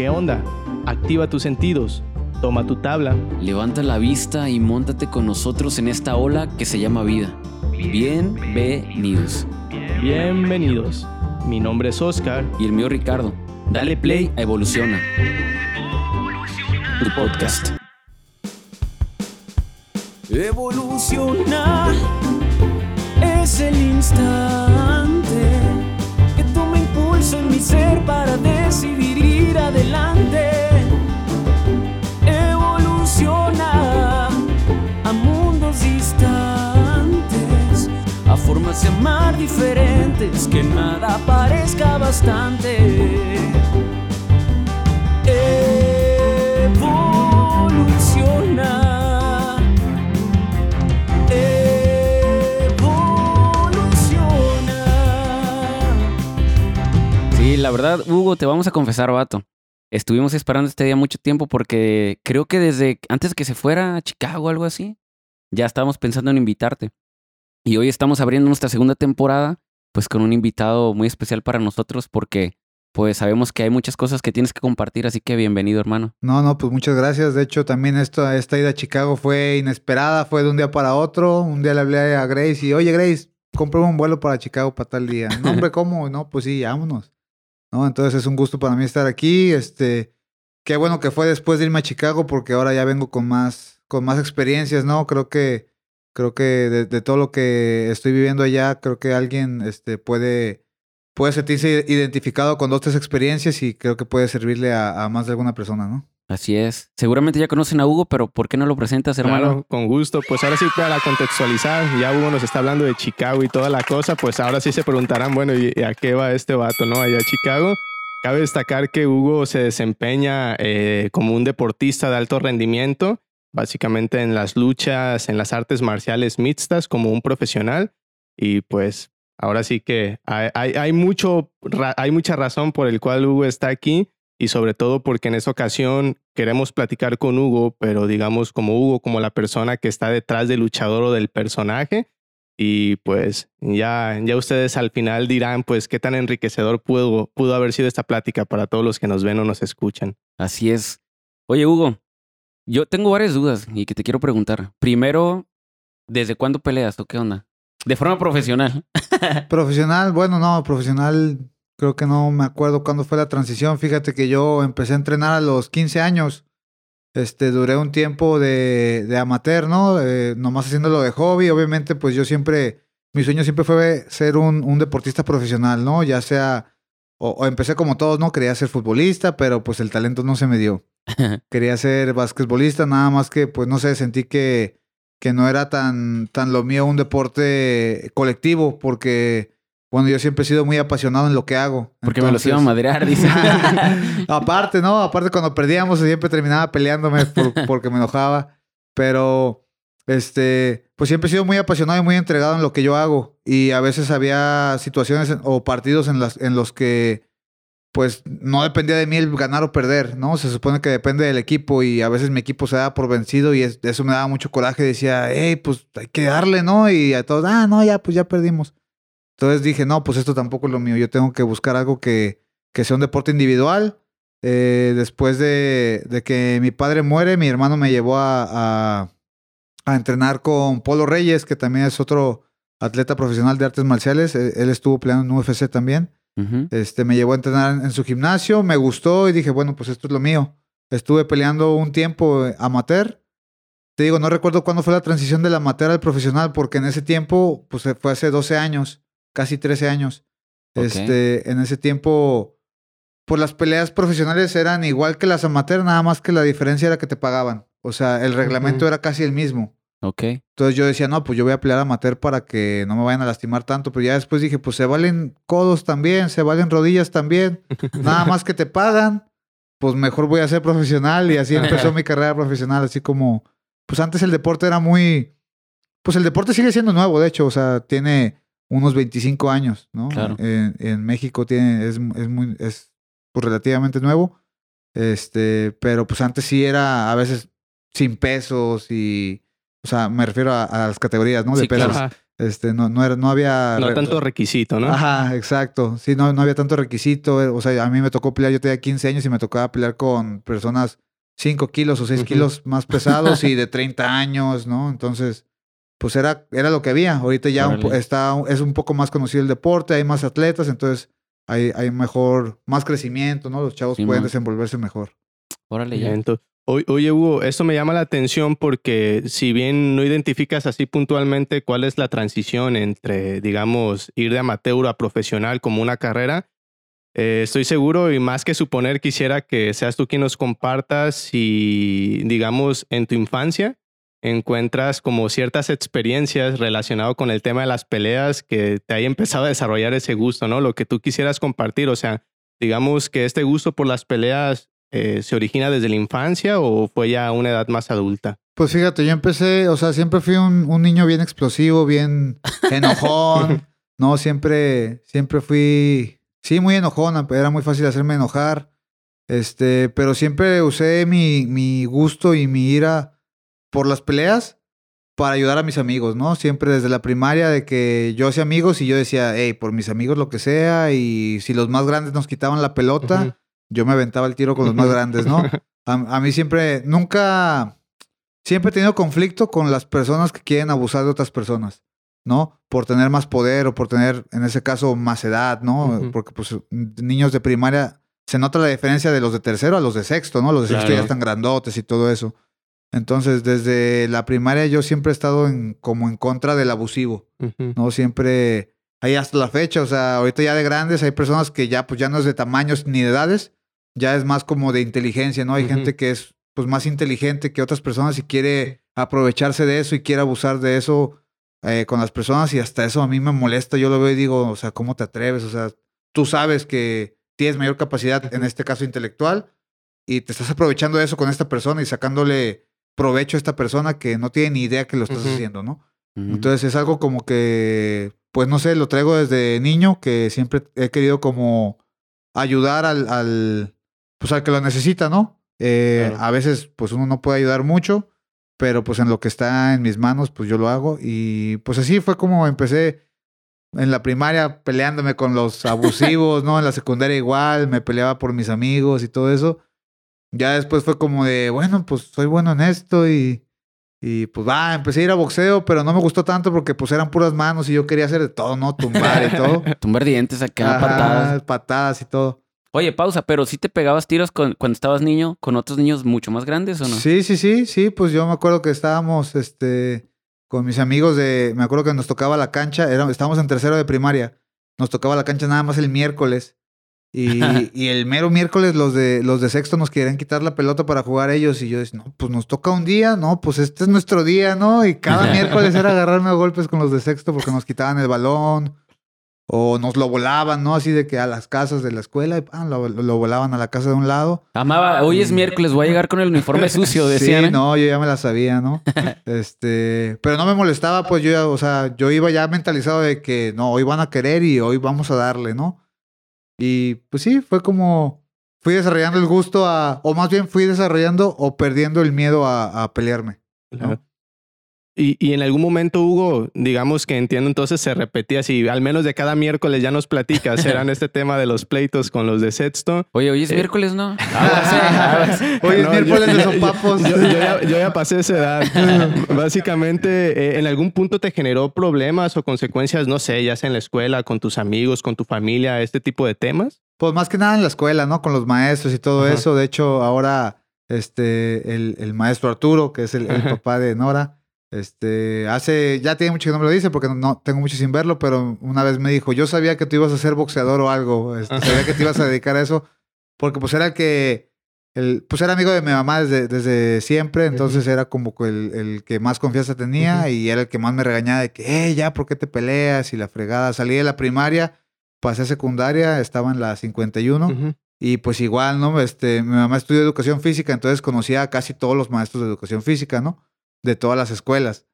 ¿Qué onda? Activa tus sentidos. Toma tu tabla. Levanta la vista y móntate con nosotros en esta ola que se llama vida. Bienvenidos. Bienvenidos. Mi nombre es Oscar. Y el mío Ricardo. Dale play a Evoluciona. Tu podcast. Evoluciona es el instante que toma impulso en mi ser para decidir ir adelante. Evoluciona a mundos distantes, a formas de amar diferentes, que nada parezca bastante. La verdad, Hugo, te vamos a confesar, vato. Estuvimos esperando este día mucho tiempo porque creo que desde antes que se fuera a Chicago o algo así, ya estábamos pensando en invitarte. Y hoy estamos abriendo nuestra segunda temporada, pues con un invitado muy especial para nosotros porque pues sabemos que hay muchas cosas que tienes que compartir, así que bienvenido, hermano. No, no, pues muchas gracias. De hecho, también esta, esta ida a Chicago fue inesperada, fue de un día para otro. Un día le hablé a Grace y, oye, Grace, compré un vuelo para Chicago para tal día. No, hombre, ¿cómo? No, pues sí, vámonos. ¿No? Entonces es un gusto para mí estar aquí. Este, qué bueno que fue después de irme a Chicago porque ahora ya vengo con más, con más experiencias, ¿no? Creo que, creo que de, todo lo que estoy viviendo allá, creo que alguien este, puede, puede sentirse identificado con dos, tres experiencias y creo que puede servirle a, a más de alguna persona, ¿no? Así es. Seguramente ya conocen a Hugo, pero ¿por qué no lo presentas, hermano? Claro, con gusto. Pues ahora sí, para contextualizar, ya Hugo nos está hablando de Chicago y toda la cosa, pues ahora sí se preguntarán, bueno, ¿y a qué va este vato, no? Allá a Chicago. Cabe destacar que Hugo se desempeña eh, como un deportista de alto rendimiento, básicamente en las luchas, en las artes marciales mixtas, como un profesional. Y pues ahora sí que hay, hay, hay mucho, hay mucha razón por el cual Hugo está aquí y sobre todo porque en esta ocasión queremos platicar con Hugo, pero digamos como Hugo, como la persona que está detrás del luchador o del personaje. Y pues ya, ya ustedes al final dirán pues qué tan enriquecedor pudo, pudo haber sido esta plática para todos los que nos ven o nos escuchan. Así es. Oye, Hugo, yo tengo varias dudas y que te quiero preguntar. Primero, ¿desde cuándo peleas o qué onda? De forma profesional. Profesional, bueno, no, profesional, creo que no me acuerdo cuándo fue la transición. Fíjate que yo empecé a entrenar a los 15 años. Este, duré un tiempo de, de amateur, ¿no? Eh, nomás haciéndolo de hobby. Obviamente, pues yo siempre, mi sueño siempre fue ser un, un deportista profesional, ¿no? Ya sea, o, o empecé como todos, ¿no? Quería ser futbolista, pero pues el talento no se me dio. Quería ser basquetbolista, nada más que, pues no sé, sentí que, que no era tan, tan lo mío un deporte colectivo, porque, bueno, yo siempre he sido muy apasionado en lo que hago. Porque me los iba a madrear, dice. Aparte, ¿no? Aparte cuando perdíamos siempre terminaba peleándome por- porque me enojaba. Pero, este, pues siempre he sido muy apasionado y muy entregado en lo que yo hago. Y a veces había situaciones o partidos en, las, en los que, pues, no dependía de mí el ganar o perder, ¿no? Se supone que depende del equipo y a veces mi equipo se daba por vencido y es- eso me daba mucho coraje. Decía, hey, pues hay que darle, ¿no? Y a todos, ah, no, ya, pues ya perdimos. Entonces dije, no, pues esto tampoco es lo mío. Yo tengo que buscar algo que, que sea un deporte individual. Eh, después de, de que mi padre muere, mi hermano me llevó a, a, a entrenar con Polo Reyes, que también es otro atleta profesional de artes marciales. Eh, Él estuvo peleando en UFC también. Este, me llevó a entrenar en, en su gimnasio, me gustó y dije, bueno, pues esto es lo mío. Estuve peleando un tiempo eh, amateur. Te digo, no recuerdo cuándo fue la transición del amateur al profesional, porque en ese tiempo, pues fue hace 12 años, casi 13 años. Este, en ese tiempo, pues las peleas profesionales eran igual que las amateur, nada más que la diferencia era que te pagaban. O sea, el reglamento era casi el mismo. Ok. Entonces yo decía, no, pues yo voy a pelear amateur para que no me vayan a lastimar tanto. Pero ya después dije, pues se valen codos también, se valen rodillas también. Nada más que te pagan, pues mejor voy a ser profesional. Y así empezó mi carrera profesional. Así como, pues antes el deporte era muy... Pues el deporte sigue siendo nuevo, de hecho. O sea, tiene unos 25 años, ¿no? Claro. En, en México tiene, es, es muy, es pues, relativamente nuevo. Este, pero pues antes sí era a veces sin pesos y... O sea, me refiero a, a las categorías, ¿no? De Sí, pesos. claro. Este, no, no, era, no había... No re- tanto requisito, ¿no? Ajá, exacto. Sí, no, no había tanto requisito. O sea, a mí me tocó pelear, yo tenía 15 años y me tocaba pelear con personas 5 kilos o 6 Ujú. kilos más pesados y de 30 años, ¿no? Entonces, pues era, era lo que había. Ahorita ya un está, es un poco más conocido el deporte, hay más atletas, entonces hay, hay mejor, más crecimiento, ¿no? Los chavos Sí, pueden man. desenvolverse mejor. Órale, ya. Ento- Oye, oye, Hugo, esto me llama la atención porque si bien no identificas así puntualmente cuál es la transición entre, digamos, ir de amateur a profesional como una carrera, eh, estoy seguro y más que suponer quisiera que seas tú quien nos compartas si, digamos, en tu infancia encuentras como ciertas experiencias relacionadas con el tema de las peleas que te haya empezado a desarrollar ese gusto, ¿no? Lo que tú quisieras compartir, o sea, digamos que este gusto por las peleas eh, se origina desde la infancia o fue ya a una edad más adulta? Pues fíjate, yo empecé, o sea, siempre fui un, un niño bien explosivo, bien enojón, ¿no? Siempre, siempre fui, sí, muy enojón, era muy fácil hacerme enojar, este, pero siempre usé mi, mi gusto y mi ira por las peleas para ayudar a mis amigos, ¿no? Siempre desde la primaria de que yo hacía amigos y yo decía, hey, por mis amigos lo que sea, y si los más grandes nos quitaban la pelota, yo me aventaba el tiro con los más grandes, ¿no? A, a mí siempre, nunca, siempre he tenido conflicto con las personas que quieren abusar de otras personas, ¿no? Por tener más poder o por tener, en ese caso, más edad, ¿no? Porque pues niños de primaria, se nota la diferencia de los de tercero a los de sexto, ¿no? Los de sexto ya están grandotes y todo eso. Entonces, desde la primaria yo siempre he estado en, como en contra del abusivo. No siempre, ahí hasta la fecha, o sea, ahorita ya de grandes hay personas que ya pues ya no es de tamaños ni de edades, ya es más como de inteligencia, ¿no? Hay gente que es pues más inteligente que otras personas y quiere aprovecharse de eso y quiere abusar de eso eh, con las personas y hasta eso a mí me molesta, yo lo veo y digo, o sea, ¿cómo te atreves? O sea, tú sabes que tienes mayor capacidad, en este caso intelectual, y te estás aprovechando de eso con esta persona y sacándole provecho a esta persona que no tiene ni idea que lo estás haciendo, ¿no? Entonces es algo como que, pues no sé, lo traigo desde niño, que siempre he querido como ayudar al, al pues al que lo necesita, ¿no? Eh, Claro. A veces, pues uno no puede ayudar mucho, pero pues en lo que está en mis manos, pues yo lo hago. Y pues así fue como empecé en la primaria peleándome con los abusivos, ¿no? En la secundaria igual, me peleaba por mis amigos y todo eso. Ya después fue como de, bueno, pues soy bueno en esto y, y pues va, empecé a ir a boxeo, pero no me gustó tanto porque pues eran puras manos y yo quería hacer de todo, ¿no? Tumbar y todo. Tumbar dientes acá, Ajá, patadas. patadas y todo. Oye, pausa, pero si te pegabas tiros con- cuando estabas niño con otros niños mucho más grandes o no? Sí, sí, sí, sí, pues yo me acuerdo que estábamos, este, con mis amigos de, me acuerdo que nos tocaba la cancha, era, estábamos en tercero de primaria, nos tocaba la cancha nada más el miércoles. Y, y el mero miércoles los de, los de sexto nos querían quitar la pelota para jugar ellos. Y yo decía, no, pues nos toca un día, no, pues este es nuestro día, ¿no? Y cada miércoles era agarrarme a golpes con los de sexto porque nos quitaban el balón. O nos lo volaban, ¿no? Así de que a las casas de la escuela y ¡pam! lo, lo volaban a la casa de un lado. Amaba, hoy es miércoles, voy a llegar con el uniforme sucio, decían. Sí, ¿eh? no, yo ya me la sabía, ¿no? este, pero no me molestaba, pues yo, ya, o sea, yo iba ya mentalizado de que no, hoy van a querer y hoy vamos a darle, ¿no? Y pues sí, fue como fui desarrollando el gusto a, o más bien fui desarrollando o perdiendo el miedo a, pelearme. Claro. Y, y en algún momento, Hugo, digamos que entiendo entonces se repetía así, al menos de cada miércoles ya nos platicas, eran este tema de los pleitos con los de sexto. Oye, hoy es Eh. miércoles, ¿no? Ah, sí, ah, sí. Hoy es No, miércoles yo- de sopapos. Yo, yo ya, yo ya pasé esa edad. Básicamente, eh, ¿en algún punto te generó problemas o consecuencias, no sé, ya sea en la escuela, con tus amigos, con tu familia, este tipo de temas? Pues más que nada en la escuela, ¿no? Con los maestros y todo Ajá. eso. De hecho, ahora, este, el, el maestro Arturo, que es el, papá de Nora, este, hace, ya tiene mucho que no me lo dice porque no, tengo mucho sin verlo, pero una vez me dijo, yo sabía que tú ibas a ser boxeador o algo, este, sabía que te ibas a dedicar a eso, porque pues era el que, el, pues era amigo de mi mamá desde, desde siempre, entonces era como el, el que más confianza tenía y era el que más me regañaba de que, hey, ya, ¿por qué te peleas? Y la fregada, salí de la primaria, pasé a secundaria, estaba en la 51. Ujú. Y pues igual, ¿no? Este, mi mamá estudió educación física, entonces conocía a casi todos los maestros de educación física, ¿no? De todas las escuelas.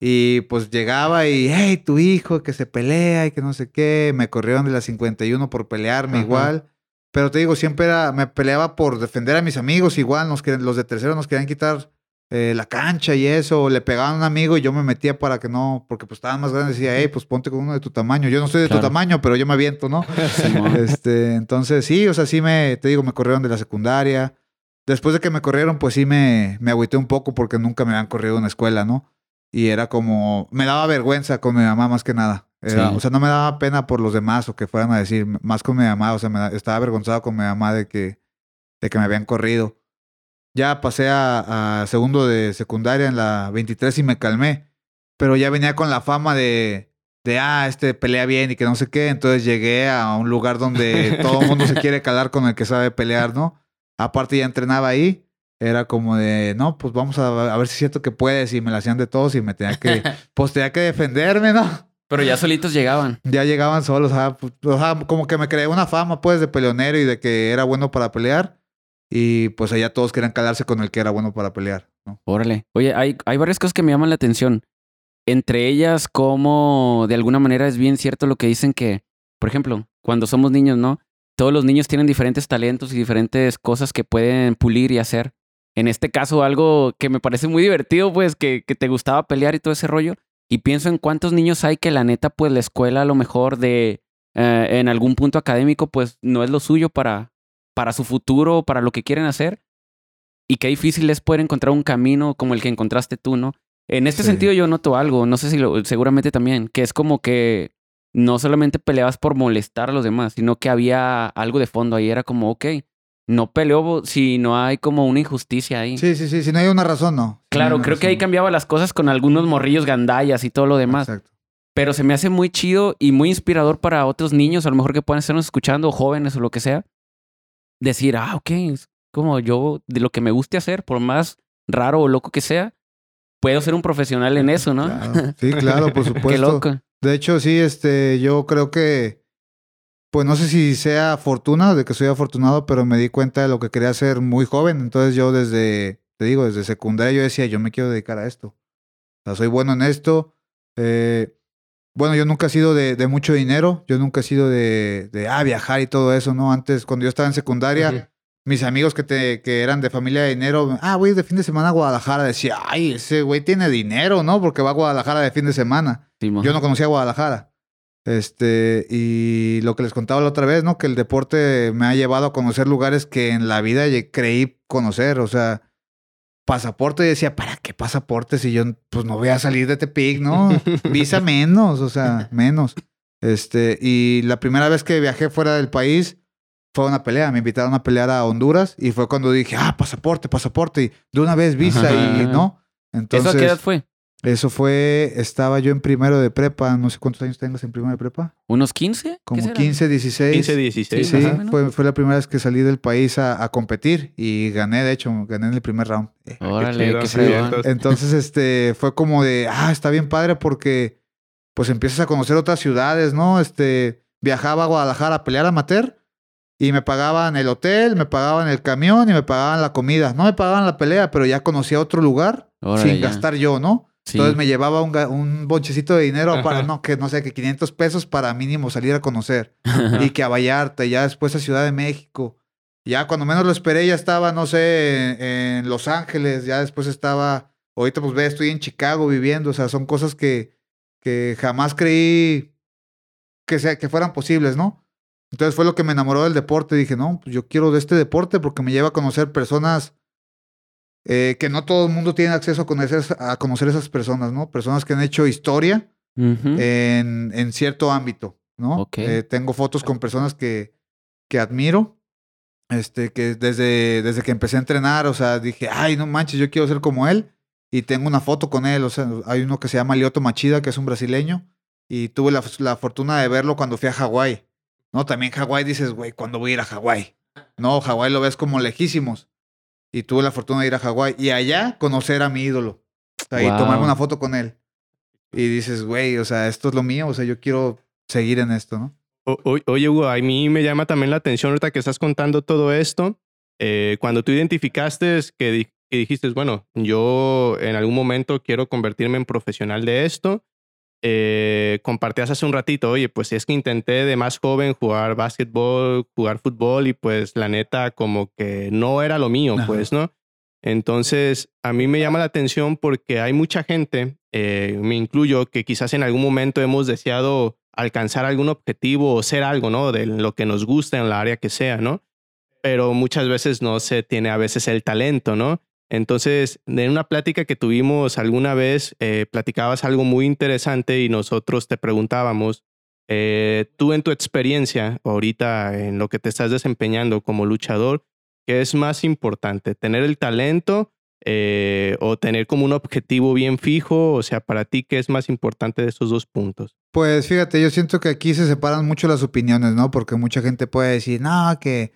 Y pues llegaba y, hey, tu hijo que se pelea y que no sé qué. Me corrieron de la 51 por pelearme Ajá. igual. Pero te digo, siempre era, me peleaba por defender a mis amigos igual. Nos querían- los de tercero nos querían quitar eh, la cancha y eso, o le pegaban a un amigo y yo me metía para que no, porque pues estaban más grandes y decía, hey, pues ponte con uno de tu tamaño. Yo no soy de Claro. tu tamaño, pero yo me aviento, ¿no? Simón. este, entonces sí, o sea, sí me, te digo, me corrieron de la secundaria. Después de que me corrieron, pues sí me, me agüité un poco porque nunca me habían corrido en la escuela, ¿no? Y era como, me daba vergüenza con mi mamá más que nada. Era- Sí. O sea, no me daba pena por los demás o que fueran a decir, más con mi mamá, o sea, me da- estaba avergonzado con mi mamá de que, de que me habían corrido. Ya pasé a, a segundo de secundaria en la 23 y me calmé, pero ya venía con la fama de, de, ah, este pelea bien y que no sé qué, entonces llegué a un lugar donde todo el mundo se quiere calar con el que sabe pelear, ¿no? Aparte ya entrenaba ahí, era como de, no, pues vamos a, a ver si es cierto que puedes y me la hacían de todos y me tenía que, pues tenía que defenderme, ¿no? Pero ya solitos llegaban. Ya llegaban solos, ah, pues, o sea, como que me creé una fama pues de peleonero y de que era bueno para pelear y pues allá todos querían calarse con el que era bueno para pelear, ¿no? Órale. Oye, hay, hay varias cosas que me llaman la atención. Entre ellas, como de alguna manera es bien cierto lo que dicen que, por ejemplo, cuando somos niños, ¿no? Todos los niños tienen diferentes talentos y diferentes cosas que pueden pulir y hacer. En este caso, algo que me parece muy divertido, pues, que, que te gustaba pelear y todo ese rollo. Y pienso en cuántos niños hay que la neta, pues, la escuela a lo mejor de, eh, en algún punto académico, pues, no es lo suyo para, para su futuro, para lo que quieren hacer. Y qué difícil es poder encontrar un camino como el que encontraste tú, ¿no? En este Sí. sentido yo noto algo, no sé si lo, seguramente también, que es como que no solamente peleabas por molestar a los demás, sino que había algo de fondo ahí, era como, ok, no peleo si no hay como una injusticia ahí. Sí, sí, sí, si no hay una razón, no. Si Claro, creo que ahí cambiaba las cosas con algunos morrillos gandallas y todo lo demás. Exacto. Pero se me hace muy chido y muy inspirador para otros niños, a lo mejor que puedan estarnos escuchando, jóvenes o lo que sea. Decir, ah, ok, es como yo, de lo que me guste hacer, por más raro o loco que sea, puedo ser un profesional en eso, ¿no? Claro. Sí, claro, por supuesto. Qué loco. De hecho, sí, este, yo creo que, pues no sé si sea fortuna, de que soy afortunado, pero me di cuenta de lo que quería hacer muy joven. Entonces yo desde, te digo, desde secundaria yo decía, yo me quiero dedicar a esto. O sea, soy bueno en esto. Eh, bueno, yo nunca he sido de, de mucho dinero, yo nunca he sido de, de, ah, viajar y todo eso, ¿no? Antes, cuando yo estaba en secundaria, mis amigos que, te, que eran de familia de dinero, ah, voy de fin de semana a Guadalajara, decía, ay, ese güey tiene dinero, ¿no? Porque va a Guadalajara de fin de semana. Yo no conocía Guadalajara. Este, y lo que les contaba la otra vez, ¿no? Que el deporte me ha llevado a conocer lugares que en la vida creí conocer. O sea, pasaporte, y decía, ¿para qué pasaporte si yo pues no voy a salir de Tepic, ¿no? Visa menos, o sea, menos. Este, y la primera vez que viajé fuera del país fue una pelea. Me invitaron a pelear a Honduras y fue cuando dije, ah, pasaporte, pasaporte. Y de una vez visa y no. ¿Eso Entonces, a qué edad fue? Eso fue, estaba yo en primero de prepa, no sé cuántos años tengas en primero de prepa. ¿Unos 15? ¿Qué Como será? 15, 16. 15, Sí, 16. sí, fue, fue la primera vez que salí del país a, a competir y gané, de hecho, gané en el primer round. Órale, chido, qué sí, entonces- Entonces, este, fue como de, ah, está bien padre porque, pues empiezas a conocer otras ciudades, ¿no? Este, viajaba a Guadalajara a pelear amateur y me pagaban el hotel, me pagaban el camión y me pagaban la comida. No me pagaban la pelea, pero ya conocía otro lugar Órale, sin ya. gastar yo, ¿no? Sí. Entonces me llevaba un, bonchecito de dinero para, no, que no sé, que 500 pesos para mínimo salir a conocer. y que a Vallarta, y ya después a Ciudad de México. Ya cuando menos lo esperé, ya estaba, no sé, en, en Los Ángeles, ya después estaba, ahorita pues ve, estoy en Chicago viviendo, o sea, son cosas que, que jamás creí que, sea, que fueran posibles, ¿no? Entonces fue lo que me enamoró del deporte. Dije, no, pues yo quiero de este deporte porque me lleva a conocer personas eh, que no todo el mundo tiene acceso a conocer, a conocer esas personas, ¿no? Personas que han hecho historia Ujú. en, en cierto ámbito, ¿no? Ok. Eh, tengo fotos con personas que, que admiro, este, que desde, desde que empecé a entrenar, o sea, dije, ay, no manches, yo quiero ser como él, y tengo una foto con él, o sea, hay uno que se llama Lioto Machida, que es un brasileño, y tuve la, la fortuna de verlo cuando fui a Hawái, ¿no? También Hawái dices, güey, ¿cuándo voy a ir a Hawái? No, Hawái lo ves como lejísimos, y tuve la fortuna de ir a Hawái, y allá conocer a mi ídolo, o sea, y Wow. tomarme una foto con él. Y dices, güey, o sea, esto es lo mío, o sea, yo quiero seguir en esto, ¿no? O- o- oye, Hugo, a mí me llama también la atención ahorita que estás contando todo esto. eh, cuando tú identificaste que, di- que dijiste, bueno, yo en algún momento quiero convertirme en profesional de esto, eh, compartías hace un ratito, oye, pues es que intenté de más joven jugar básquetbol, jugar fútbol y pues la neta como que no era lo mío, Ajá. pues, ¿no? Entonces, a mí me llama la atención porque hay mucha gente, eh, me incluyo, que quizás en algún momento hemos deseado alcanzar algún objetivo o ser algo, ¿no? De lo que nos gusta en la área que sea, ¿no? Pero muchas veces no se tiene a veces el talento, ¿no? Entonces, en una plática que tuvimos alguna vez, eh, platicabas algo muy interesante y nosotros te preguntábamos, eh, tú en tu experiencia, ahorita en lo que te estás desempeñando como luchador, ¿qué es más importante? ¿Tener el talento eh, o tener como un objetivo bien fijo? O sea, para ti, ¿qué es más importante de esos dos puntos? Pues fíjate, yo siento que aquí se separan mucho las opiniones, ¿no? Porque mucha gente puede decir, no, que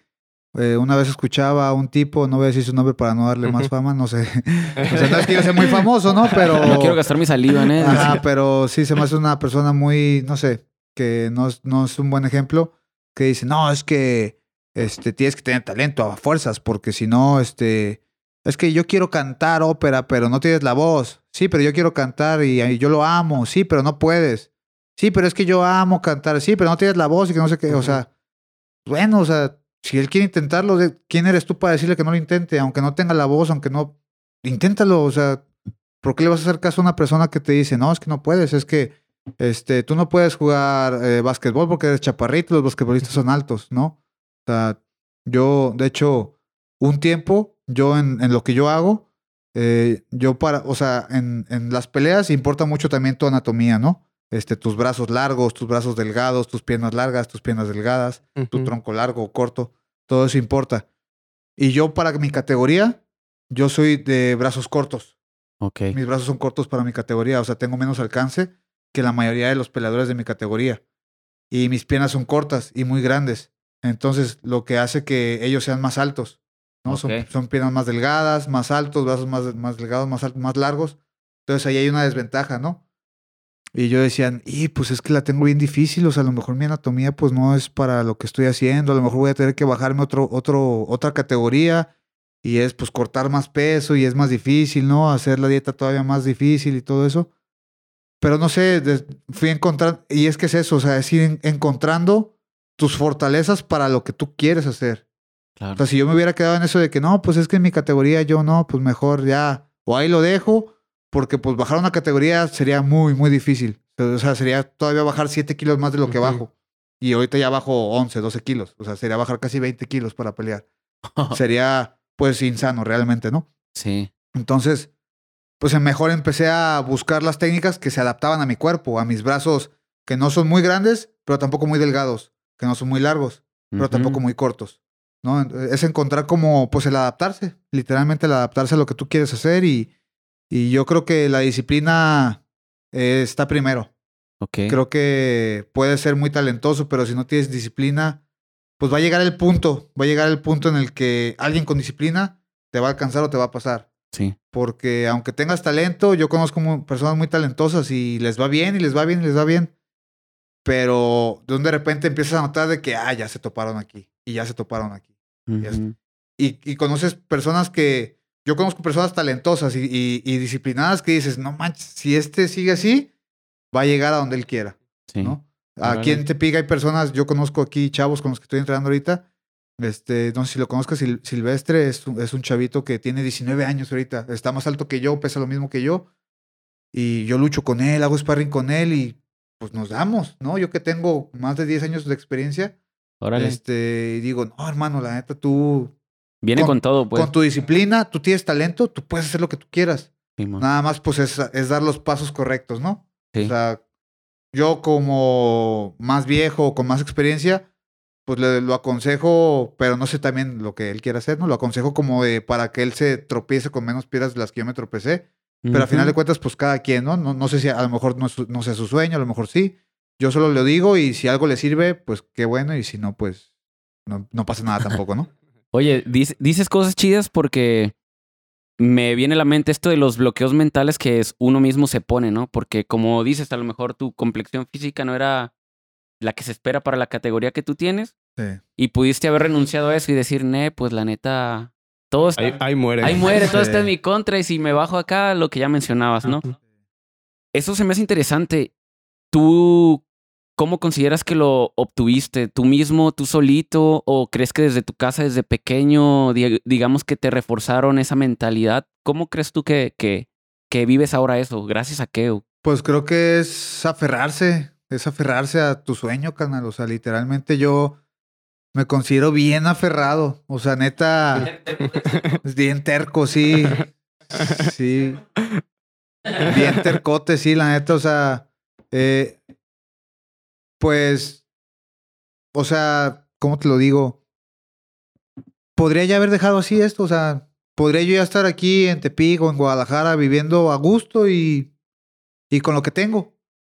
eh, una vez escuchaba a un tipo, no voy a decir su nombre para no darle más fama, no sé. o sea, no es que yo sea muy famoso, ¿no? Pero... No quiero gastar mi saliva en él. Ajá, pero sí se me hace una persona muy, no sé, que no es, no es un buen ejemplo, que dice, no, es que este, tienes que tener talento a fuerzas, porque si no, este, es que yo quiero cantar ópera, pero no tienes la voz. Sí, pero yo quiero cantar y, y yo lo amo. Sí, pero no puedes. Sí, pero es que yo amo cantar. Sí, pero no tienes la voz y que no sé qué. O sea, bueno, o sea, si él quiere intentarlo, ¿quién eres tú para decirle que no lo intente? Aunque no tenga la voz, aunque no... Inténtalo, o sea, ¿por qué le vas a hacer caso a una persona que te dice, no, es que no puedes, es que este, tú no puedes jugar eh, básquetbol porque eres chaparrito, los basquetbolistas son altos, ¿no? O sea, yo, de hecho, un tiempo, yo en, lo que yo hago, eh, yo para, o sea, en las peleas importa mucho también tu anatomía, ¿no? Este, tus brazos largos, tus brazos delgados, tus piernas largas, tus piernas delgadas, tu tronco largo o corto, todo eso importa. Y yo para mi categoría, yo soy de brazos cortos. Ok. Mis brazos son cortos para mi categoría, o sea, tengo menos alcance que la mayoría de los peleadores de mi categoría. Y mis piernas son cortas y muy grandes. Entonces, lo que hace que ellos sean más altos. ¿no? Son, son piernas más delgadas, más altos, brazos más, más delgados, más, al- más largos. Entonces, ahí hay una desventaja, ¿no? Y yo decían, y pues es que la tengo bien difícil, o sea, a lo mejor mi anatomía pues no es para lo que estoy haciendo, a lo mejor voy a tener que bajarme otro, otro, otra categoría y es pues cortar más peso y es más difícil, ¿no? Hacer la dieta todavía más difícil y todo eso. Pero no sé, fui encontrando, y es que es eso, o sea, es ir en- encontrando tus fortalezas para lo que tú quieres hacer. O Claro. sea, si yo me hubiera quedado en eso de que no, pues es que en mi categoría yo no, pues mejor ya, o ahí lo dejo, porque pues bajar una categoría sería muy, muy difícil. O sea, sería todavía bajar 7 kilos más de lo que bajo. Y ahorita ya bajo 11, 12 kilos. O sea, sería bajar casi 20 kilos para pelear. Sería pues insano realmente, ¿no? Sí. Entonces, pues mejor empecé a buscar las técnicas que se adaptaban a mi cuerpo, a mis brazos, que no son muy grandes, pero tampoco muy delgados, que no son muy largos, pero tampoco muy cortos. ¿no? Es encontrar como, pues el adaptarse, literalmente el adaptarse a lo que tú quieres hacer y, y yo creo que la disciplina eh, está primero. Ok. Creo que puedes ser muy talentoso, pero si no tienes disciplina, pues va a llegar el punto, va a llegar el punto en el que alguien con disciplina te va a alcanzar o te va a pasar. Sí. Porque aunque tengas talento, yo conozco personas muy talentosas y les va bien y les va bien y les va bien. Pero de un de repente empiezas a notar de que, ah, ya se toparon aquí y ya se toparon aquí. Y conoces personas que, yo conozco personas talentosas y, y- y disciplinadas que dices, no manches, si este sigue así, va a llegar a donde él quiera. Sí. ¿no? Órale. Aquí en Tepic hay personas, yo conozco aquí chavos con los que estoy entrenando ahorita. Este, no sé si lo conozcas, Sil- Silvestre es un, es un chavito que tiene 19 años ahorita. Está más alto que yo, pesa lo mismo que yo. Y yo lucho con él, hago sparring con él y pues nos damos, ¿no? Yo que tengo más de 10 años de experiencia, Órale. este, y digo, no, hermano, la neta, tú, Viene con- con, todo, pues. con tu disciplina, tú tienes talento, tú puedes hacer lo que tú quieras. Nada más, pues, es, es dar los pasos correctos, ¿no? Sí. O sea, yo como más viejo, con más experiencia, pues le, lo aconsejo, pero no sé también lo que él quiere hacer, ¿no? Lo aconsejo como de para que él se tropiece con menos piedras de las que yo me tropecé. Pero al final de cuentas, pues cada quien, ¿no? No, no sé si a lo mejor no, no sea su sueño, a lo mejor sí. Yo solo lo digo y si algo le sirve, pues qué bueno. Y si no, pues no, no pasa nada tampoco, ¿no? Oye, dice- dices cosas chidas porque me viene a la mente esto de los bloqueos mentales que es uno mismo se pone, ¿no? Porque como dices, a lo mejor tu complexión física no era la que se espera para la categoría que tú tienes Sí. y pudiste haber renunciado a eso y decir, ne, pues la neta, todo está... Ahí, ahí muere. Ahí muere, todo Sí. está en mi contra y si me bajo acá, lo que ya mencionabas, ¿no? Eso se me hace interesante. Tú, ¿cómo consideras que lo obtuviste? ¿Tú mismo, tú solito? ¿O crees que desde tu casa, desde pequeño, di- digamos que te reforzaron esa mentalidad? ¿Cómo crees tú que, que, que vives ahora eso? ¿Gracias a qué? Pues creo que es aferrarse, es aferrarse a tu sueño, carnal. O sea, literalmente yo me considero bien aferrado. O sea, neta, es bien terco, sí. Sí. Bien tercote, sí, la neta. O sea, eh, pues, o sea, ¿cómo te lo digo? Podría ya haber dejado así esto, o sea, podría yo ya estar aquí en Tepic o en Guadalajara viviendo a gusto y, y con lo que tengo.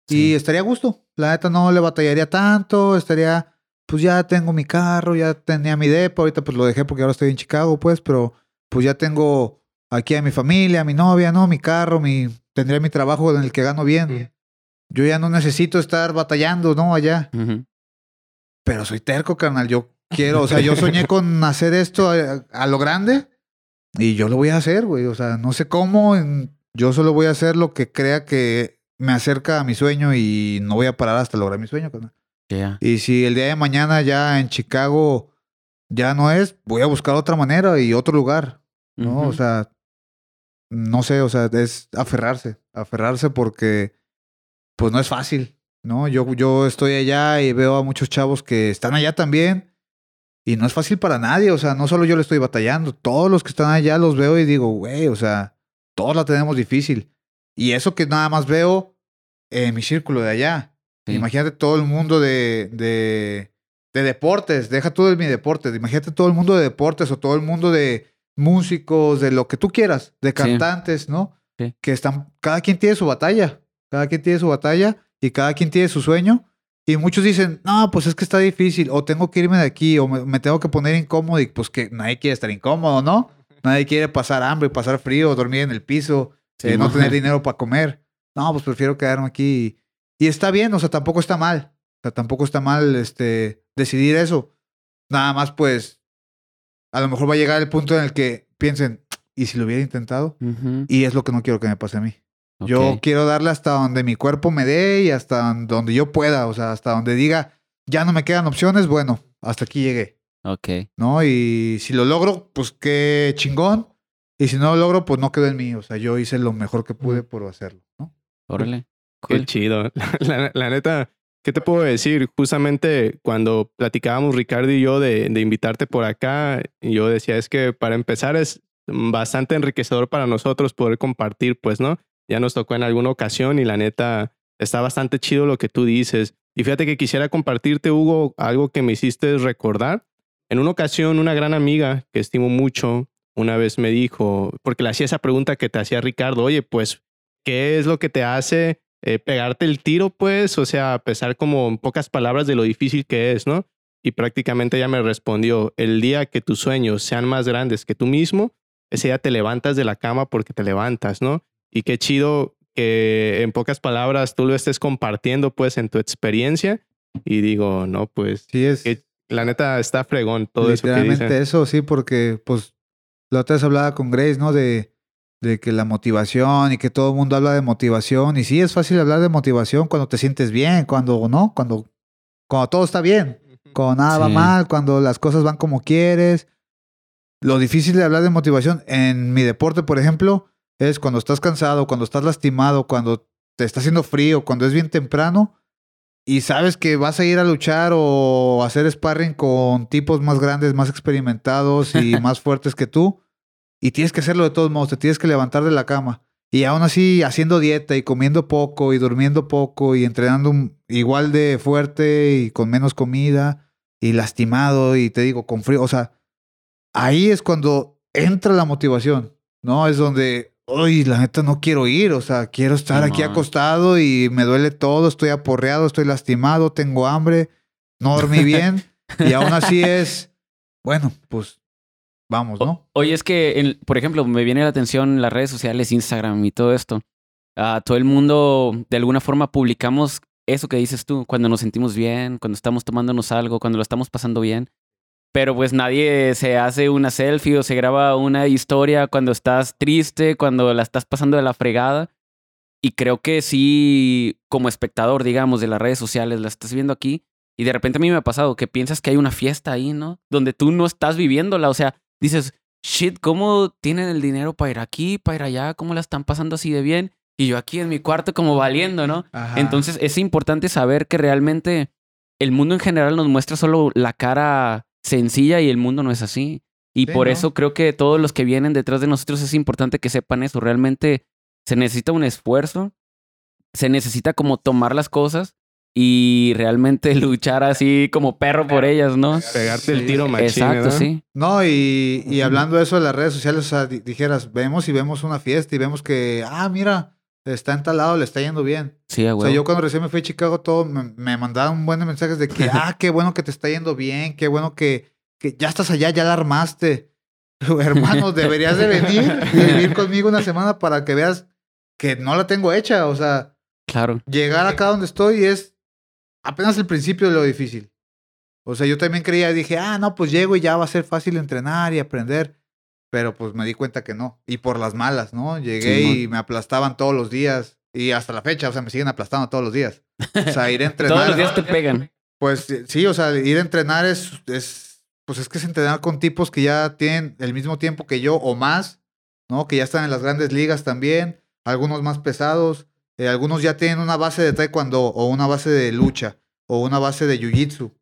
Y Sí. estaría a gusto. La neta no le batallaría tanto, estaría, pues ya tengo mi carro, ya tenía mi depa, ahorita pues lo dejé porque ahora estoy en Chicago, pues, pero pues ya tengo aquí a mi familia, a mi novia, ¿no? Mi carro, mi, tendría mi trabajo en el que gano bien. Yo ya no necesito estar batallando, ¿no? Allá. Pero soy terco, carnal. Yo quiero, o sea, yo soñé con hacer esto a, a lo grande y yo lo voy a hacer, güey. O sea, no sé cómo, yo solo voy a hacer lo que crea que me acerca a mi sueño y no voy a parar hasta lograr mi sueño, carnal. Ya. Y si el día de mañana ya en Chicago ya no es, voy a buscar otra manera y otro lugar, ¿no? Ujú. O sea, no sé, o sea, es aferrarse, aferrarse porque pues no es fácil, ¿no? Yo, yo estoy allá y veo a muchos chavos que están allá también y no es fácil para nadie, o sea, no solo yo le estoy batallando, todos los que están allá los veo y digo, güey, o sea, todos la tenemos difícil. Y eso que nada más veo en mi círculo de allá. Sí. Imagínate todo el mundo de, de, de deportes, deja todo el mi deportes, imagínate todo el mundo de deportes o todo el mundo de músicos, de lo que tú quieras, de cantantes, ¿no? Sí. Que están, cada quien tiene su batalla, cada quien tiene su batalla y cada quien tiene su sueño. Y muchos dicen, no, pues es que está difícil, o tengo que irme de aquí, o me, me tengo que poner incómodo, y pues que nadie quiere estar incómodo, ¿no? Nadie quiere pasar hambre, pasar frío, dormir en el piso, Sí, eh, no tener dinero para comer. No, pues prefiero quedarme aquí. Y, y está bien, o sea, tampoco está mal. O sea, tampoco está mal este, decidir eso. Nada más, pues, a lo mejor va a llegar el punto en el que piensen, ¿y si lo hubiera intentado? Y es lo que no quiero que me pase a mí. Yo quiero darle hasta donde mi cuerpo me dé y hasta donde yo pueda, o sea, hasta donde diga, ya no me quedan opciones, bueno, hasta aquí llegué, Ok. ¿no? Y si lo logro, pues qué chingón. Y si no lo logro, pues no quedó en mí, o sea, yo hice lo mejor que pude por hacerlo, ¿no? Órale. Qué Cool. chido. La, la neta, ¿qué te puedo decir? Justamente cuando platicábamos Ricardo y yo de, de invitarte por acá, yo decía, es que para empezar es bastante enriquecedor para nosotros poder compartir, pues, ¿no? Ya nos tocó en alguna ocasión y la neta, está bastante chido lo que tú dices. Y fíjate que quisiera compartirte, Hugo, algo que me hiciste recordar. En una ocasión, una gran amiga que estimo mucho, una vez me dijo, porque le hacía esa pregunta que te hacía Ricardo, oye, pues, ¿qué es lo que te hace eh, pegarte el tiro, pues? O sea, pesar como en pocas palabras de lo difícil que es, ¿no? Y prácticamente ella me respondió, el día que tus sueños sean más grandes que tú mismo, ese día te levantas de la cama porque te levantas, ¿no? Y qué chido que en pocas palabras tú lo estés compartiendo, pues, en tu experiencia. Y digo, no, pues, Sí, es que la neta está fregón todo eso literalmente eso, sí, porque pues la otra vez hablaba con Grace, ¿no? De, de que la motivación y que todo el mundo habla de motivación. Y sí, es fácil hablar de motivación cuando te sientes bien, cuando no, cuando, cuando todo está bien. Cuando nada va mal, cuando las cosas van como quieres. Lo difícil de hablar de motivación en mi deporte, por ejemplo, es cuando estás cansado, cuando estás lastimado, cuando te está haciendo frío, cuando es bien temprano y sabes que vas a ir a luchar o hacer sparring con tipos más grandes, más experimentados y más fuertes que tú. Y tienes que hacerlo de todos modos, te tienes que levantar de la cama. Y aún así haciendo dieta y comiendo poco y durmiendo poco y entrenando igual de fuerte y con menos comida y lastimado y te digo con frío. O sea, ahí es cuando entra la motivación, ¿no? Es donde, uy, la neta no quiero ir, o sea, quiero estar aquí acostado y me duele todo, estoy aporreado, estoy lastimado, tengo hambre, no dormí bien y aún así es, bueno, pues vamos, ¿no? Oye, es que, por ejemplo, me viene la atención las redes sociales, Instagram y todo esto. Ah, todo el mundo, de alguna forma, publicamos eso que dices tú, cuando nos sentimos bien, cuando estamos tomándonos algo, cuando lo estamos pasando bien. Pero pues nadie se hace una selfie o se graba una historia cuando estás triste, cuando la estás pasando de la fregada. Y creo que sí, como espectador, digamos, de las redes sociales, la estás viendo aquí. Y de repente a mí me ha pasado que piensas que hay una fiesta ahí, ¿no? Donde tú no estás viviéndola. O sea, dices, shit, ¿cómo tienen el dinero para ir aquí, para ir allá? ¿Cómo la están pasando así de bien? Y yo aquí en mi cuarto como valiendo, ¿no? Ajá. Entonces es importante saber que realmente el mundo en general nos muestra solo la cara sencilla y el mundo no es así. Y Sí, por ¿no? eso creo que todos los que vienen detrás de nosotros es importante que sepan eso. Realmente se necesita un esfuerzo, se necesita como tomar las cosas y realmente luchar así como perro por ellas, ¿no? Pegarte el tiro machín, Exacto, ¿no? sí. No, y, y hablando de eso de las redes sociales, o sea, di- dijeras, vemos y vemos una fiesta y vemos que, ah, mira, está en tal lado, le está yendo bien. Sí, a O sea, yo cuando recién me fui a Chicago, todo me, me mandaban un buen de mensajes de que, ah, qué bueno que te está yendo bien, qué bueno que, que ya estás allá, ya la armaste. Hermano, deberías de venir y vivir conmigo una semana para que veas que no la tengo hecha. O sea, Claro. llegar acá donde estoy es apenas el principio de lo difícil. O sea, yo también creía, dije, ah, no, pues llego y ya va a ser fácil entrenar y aprender. Pero pues me di cuenta que no. Y por las malas, ¿no? Llegué y me aplastaban todos los días. Y hasta la fecha, o sea, me siguen aplastando todos los días. O sea, ir a entrenar. Todos los días te pegan. Pues eh, sí, o sea, ir a entrenar es, es, pues es que es entrenar con tipos que ya tienen el mismo tiempo que yo o más, ¿no? Que ya están en las grandes ligas también, algunos más pesados, eh, algunos ya tienen una base de taekwondo o una base de lucha o una base de jiu-jitsu.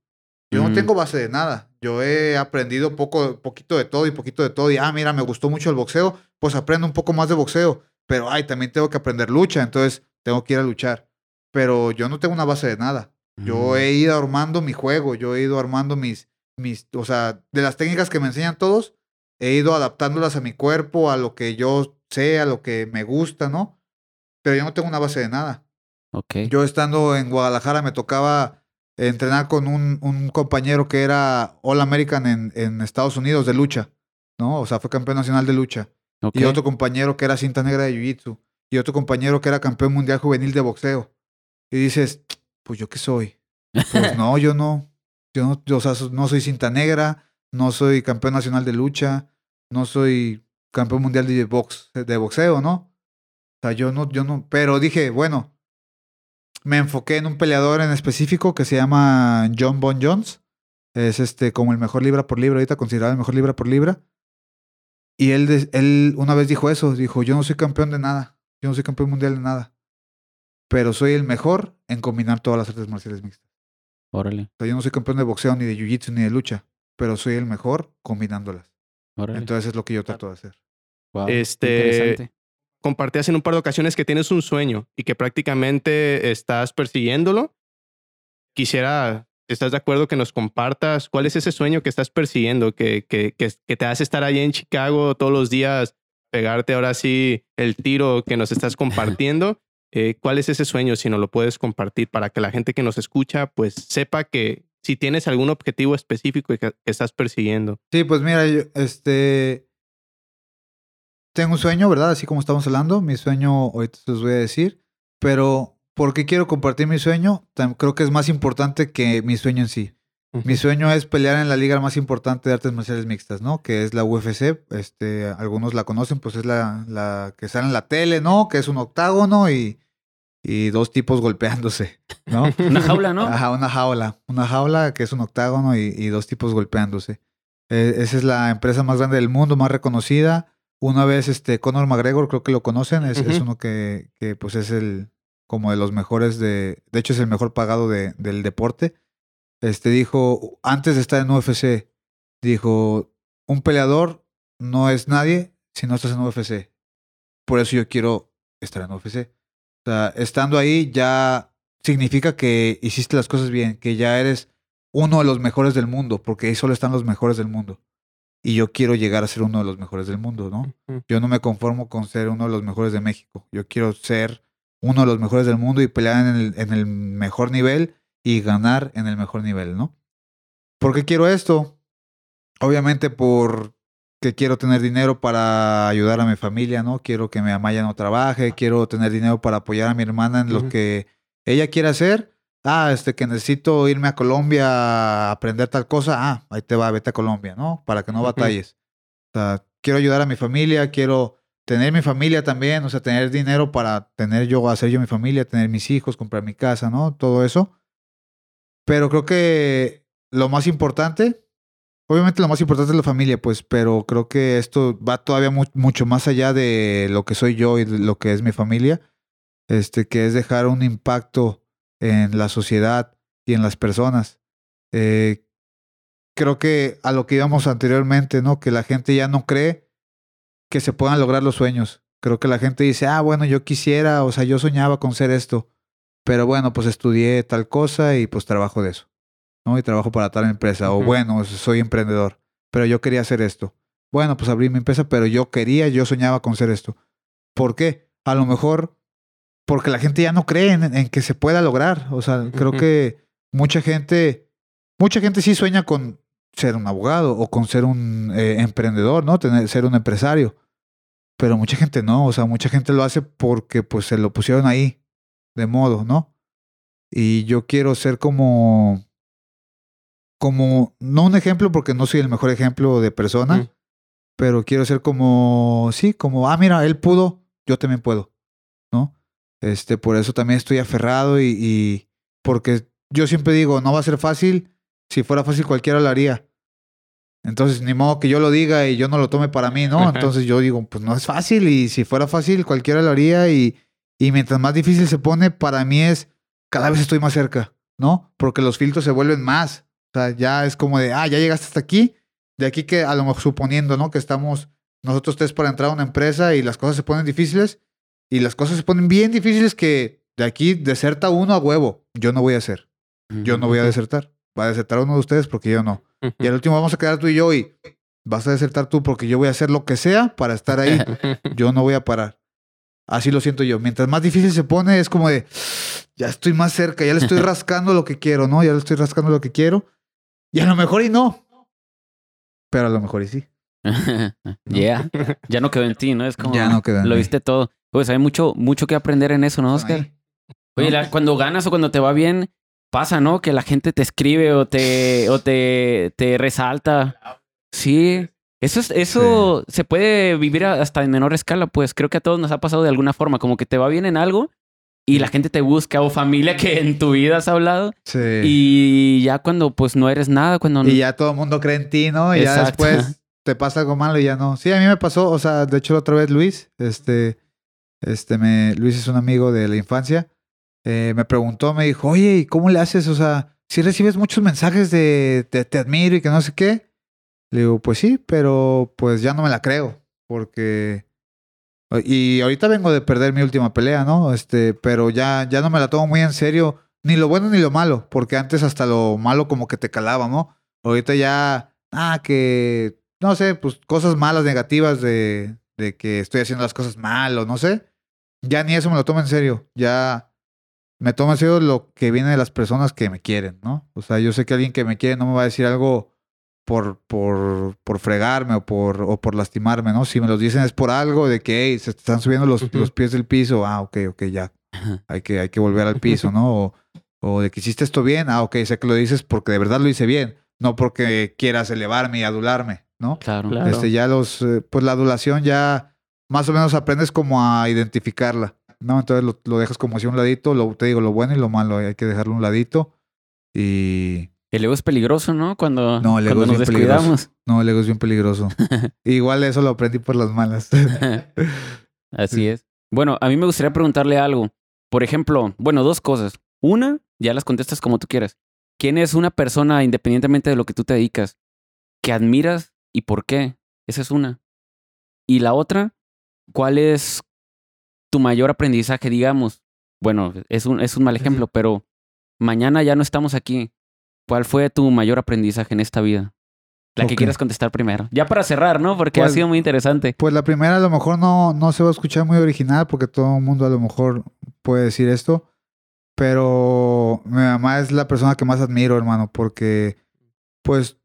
Yo no Ujú. tengo base de nada. Yo he aprendido poco, poquito de todo y poquito de todo. Y, ah, mira, me gustó mucho el boxeo, pues aprendo un poco más de boxeo. Pero, ay, también tengo que aprender lucha, entonces tengo que ir a luchar. Pero yo no tengo una base de nada. Yo Mm. he ido armando mi juego, yo he ido armando mis, mis, o sea, de las técnicas que me enseñan todos, he ido adaptándolas a mi cuerpo, a lo que yo sé, a lo que me gusta, ¿no? Pero yo no tengo una base de nada. Ok. Yo estando en Guadalajara me tocaba entrenar con un, un compañero que era All American en, en Estados Unidos de lucha, ¿no? O sea, fue campeón nacional de lucha. Y otro compañero que era cinta negra de Jiu-Jitsu. Y otro compañero que era campeón mundial juvenil de boxeo. Y dices, pues yo qué soy. Pues no, yo no. Yo no, yo, o sea, no soy cinta negra, no soy campeón nacional de lucha, no soy campeón mundial de, box, de boxeo, ¿no? O sea, yo no, yo no. Pero dije, bueno, me enfoqué en un peleador en específico que se llama John Bon Jones. Es este como el mejor libra por libra, ahorita considerado el mejor libra por libra. Y él, él una vez dijo eso, dijo, yo no soy campeón de nada, yo no soy campeón mundial de nada, pero soy el mejor en combinar todas las artes marciales mixtas. Órale, O sea, yo no soy campeón de boxeo, ni de jiu-jitsu, ni de lucha, pero soy el mejor combinándolas. órale. Entonces es lo que yo trato de hacer. Qué este, interesante. Compartías en un par de ocasiones que tienes un sueño y que prácticamente estás persiguiéndolo. Quisiera, ¿estás de acuerdo que nos compartas cuál es ese sueño que estás persiguiendo, que, que, que, que te hace estar allá en Chicago todos los días, pegarte ahora sí el tiro que nos estás compartiendo? Eh, ¿Cuál es ese sueño si no lo puedes compartir para que la gente que nos escucha pues sepa que si tienes algún objetivo específico que, que estás persiguiendo? Sí, pues mira, yo, este. Tengo un sueño, ¿verdad? Así como estamos hablando. Mi sueño, ahorita los voy a decir. Pero, ¿por qué quiero compartir mi sueño? Creo que es más importante que mi sueño en sí. Mi sueño es pelear en la liga más importante de artes marciales mixtas, ¿no? Que es la UFC. Este, algunos la conocen, pues es la, la que sale en la tele, ¿no? Que es un octágono y, y dos tipos golpeándose, ¿no? Una jaula, ¿no? Ajá, una jaula. Una jaula que es un octágono y, y dos tipos golpeándose. Eh, esa es la empresa más grande del mundo, más reconocida. Una vez, este, Conor McGregor, creo que lo conocen, es, uno que, que, pues es el, como de los mejores de, de hecho es el mejor pagado de, del deporte. Este dijo, antes de estar en UFC, dijo, un peleador no es nadie si no estás en UFC. Por eso yo quiero estar en UFC. O sea, estando ahí ya significa que hiciste las cosas bien, que ya eres uno de los mejores del mundo, porque ahí solo están los mejores del mundo. Y yo quiero llegar a ser uno de los mejores del mundo, ¿no? Yo no me conformo con ser uno de los mejores de México. Yo quiero ser uno de los mejores del mundo y pelear en el, en el mejor nivel y ganar en el mejor nivel, ¿no? ¿Por qué quiero esto? Obviamente porque quiero tener dinero para ayudar a mi familia, ¿no? Quiero que mi Amaya no trabaje, quiero tener dinero para apoyar a mi hermana en lo que ella quiere hacer. Ah, este, que necesito irme a Colombia a aprender tal cosa. Ah, ahí te va, vete a Colombia, ¿no? Para que no batalles. O sea, quiero ayudar a mi familia, quiero tener mi familia también, o sea, tener dinero para tener yo, hacer yo mi familia, tener mis hijos, comprar mi casa, ¿no? Todo eso. Pero creo que lo más importante, obviamente lo más importante es la familia, pues, pero creo que esto va todavía mu- mucho más allá de lo que soy yo y de lo que es mi familia, este, que es dejar un impacto en la sociedad y en las personas. Eh, creo que a lo que íbamos anteriormente, ¿no? Que la gente ya no cree que se puedan lograr los sueños. Creo que la gente dice, ah, bueno, yo quisiera, o sea, yo soñaba con ser esto, pero bueno, pues estudié tal cosa y pues trabajo de eso, ¿no? Y trabajo para tal empresa, o bueno, soy emprendedor, pero yo quería hacer esto. Bueno, pues abrí mi empresa, pero yo quería, yo soñaba con ser esto. ¿Por qué? A lo mejor porque la gente ya no cree en, en que se pueda lograr. O sea, creo que mucha gente, mucha gente sí sueña con ser un abogado o con ser un eh, emprendedor, ¿no? Tener, ser un empresario. Pero mucha gente no, o sea, mucha gente lo hace porque pues se lo pusieron ahí de modo, ¿no? Y yo quiero ser como, como, no un ejemplo porque no soy el mejor ejemplo de persona, pero quiero ser como, sí, como, ah, mira, él pudo, yo también puedo. Este, por eso también estoy aferrado y, y porque yo siempre digo, no va a ser fácil, si fuera fácil cualquiera lo haría. Entonces, ni modo que yo lo diga y yo no lo tome para mí, ¿no? Ajá. Entonces yo digo, pues no es fácil y si fuera fácil cualquiera lo haría y, y mientras más difícil se pone, para mí es, cada vez estoy más cerca, ¿no? Porque los filtros se vuelven más. O sea, ya es como de, ah, ya llegaste hasta aquí, de aquí que a lo mejor suponiendo, ¿no? Que estamos nosotros tres para entrar a una empresa y las cosas se ponen difíciles y las cosas se ponen bien difíciles que de aquí deserta uno a huevo. Yo no voy a hacer. Yo no voy a desertar. Va a desertar uno de ustedes porque yo no. Y al último vamos a quedar tú y yo y vas a desertar tú porque yo voy a hacer lo que sea para estar ahí. Yo no voy a parar. Así lo siento yo. Mientras más difícil se pone, es como de, ya estoy más cerca, ya le estoy rascando lo que quiero, ¿no? Ya le estoy rascando lo que quiero. Y a lo mejor y no. Pero a lo mejor y sí. yeah. Ya no quedó en ti, ¿no? Es como. Ya no quedó en Lo mí. viste todo. Pues hay mucho, mucho que aprender en eso, ¿no, Oscar? Oye, la- cuando ganas o cuando te va bien, pasa, ¿no? Que la gente te escribe o te, o te, te resalta. Sí. Eso, es, eso se puede vivir hasta en menor escala, pues. Creo que a todos nos ha pasado de alguna forma. Como que te va bien en algo y la gente te busca o familia que en tu vida has hablado. Sí. Y ya cuando pues no eres nada, cuando... Y ya todo el mundo cree en ti, ¿no? Y ya después te pasa algo malo y ya no. Sí, a mí me pasó, o sea, de hecho la otra vez Luis, este, este, me, Luis es un amigo de la infancia, eh, me preguntó, me dijo, oye, ¿y cómo le haces? O sea, si recibes muchos mensajes de te, te admiro y que no sé qué. Le digo, pues sí, pero pues ya no me la creo, porque... Y ahorita vengo de perder mi última pelea, ¿no? Este, pero ya, ya no me la tomo muy en serio, ni lo bueno ni lo malo, porque antes hasta lo malo como que te calaba, ¿no? Ahorita ya, ah, que, no sé, pues cosas malas, negativas de, de que estoy haciendo las cosas mal o no sé. Ya ni eso me lo tomo en serio. Ya me tomo en serio lo que viene de las personas que me quieren, ¿no? O sea, yo sé que alguien que me quiere no me va a decir algo por, por, por fregarme o por, o por lastimarme, ¿no? Si me lo dicen es por algo de que hey, se te están subiendo los, los pies del piso. Ah, ok, ok, ya. Hay que, hay que volver al piso, ¿no? O, o de que hiciste esto bien. Ah, ok, sé que lo dices porque de verdad lo hice bien. No porque quieras elevarme y adularme, ¿no? Claro. Claro. Este, ya los, eh, pues la adulación ya más o menos aprendes como a identificarla, ¿no? Entonces lo, lo dejas como así a un ladito, lo, te digo, lo bueno y lo malo, hay que dejarlo a un ladito. Y El ego es peligroso, ¿no? Cuando, No, el ego cuando es nos bien peligroso. descuidamos. no, el ego es bien peligroso. Igual eso lo aprendí por las malas. Así Sí. es. Bueno, a mí me gustaría preguntarle algo. Por ejemplo, bueno, dos cosas. Una, ya las contestas como tú quieras. ¿Quién es una persona, independientemente de lo que tú te dedicas, que admiras y por qué? Esa es una. Y la otra, ¿cuál es tu mayor aprendizaje, digamos? Bueno, es un, es un mal ejemplo, pero mañana ya no estamos aquí. ¿Cuál fue tu mayor aprendizaje en esta vida? La que quieras contestar primero. Ya para cerrar, ¿no? Porque ha Pues- sido muy interesante. Pues la primera a lo mejor no, no se va a escuchar muy original porque todo el mundo a lo mejor puede decir esto. Pero mi mamá es la persona que más admiro, hermano, porque pues